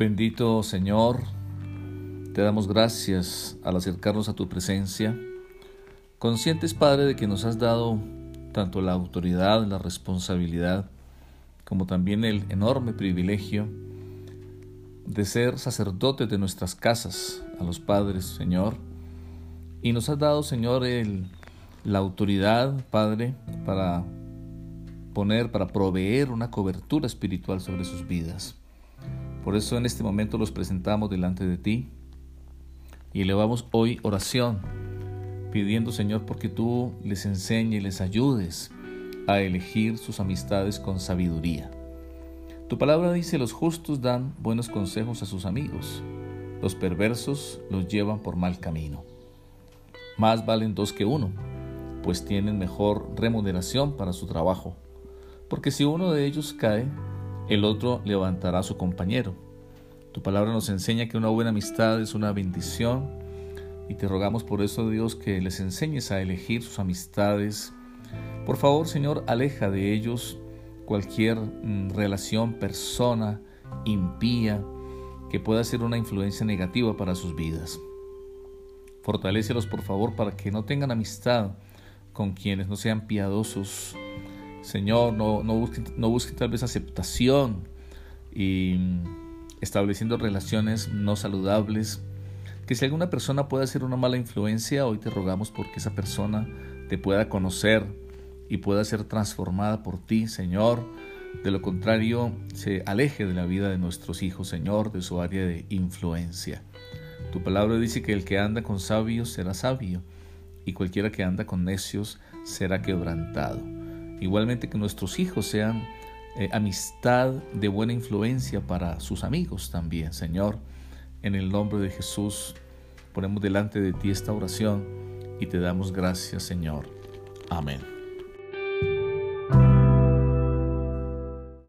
Bendito Señor, te damos gracias al acercarnos a tu presencia, conscientes Padre de que nos has dado tanto la autoridad, la responsabilidad, como también el enorme privilegio de ser sacerdotes de nuestras casas, a los padres, Señor. Y nos has dado, Señor, el, la autoridad, Padre, para poner, para proveer una cobertura espiritual sobre sus vidas. Por eso en este momento los presentamos delante de ti y elevamos hoy oración, pidiendo Señor porque tú les enseñes y les ayudes a elegir sus amistades con sabiduría. Tu palabra dice, los justos dan buenos consejos a sus amigos, los perversos los llevan por mal camino. Más valen dos que uno, pues tienen mejor remuneración para su trabajo, porque si uno de ellos cae, el otro levantará a su compañero. Tu palabra nos enseña que una buena amistad es una bendición y te rogamos por eso, Dios, que les enseñes a elegir sus amistades. Por favor, Señor, aleja de ellos cualquier mm, relación, persona impía que pueda ser una influencia negativa para sus vidas. Fortalécelos, por favor, para que no tengan amistad con quienes no sean piadosos, Señor, no, no, no tal vez aceptación y estableciendo relaciones no saludables. Que si alguna persona puede ser una mala influencia, hoy te rogamos porque esa persona te pueda conocer y pueda ser transformada por ti, Señor. De lo contrario, se aleje de la vida de nuestros hijos, Señor, de su área de influencia. Tu palabra dice que el que anda con sabios será sabio, y cualquiera que anda con necios será quebrantado. Igualmente que nuestros hijos sean eh, amistad de buena influencia para sus amigos también, Señor. En el nombre de Jesús ponemos delante de ti esta oración y te damos gracias, Señor. Amén.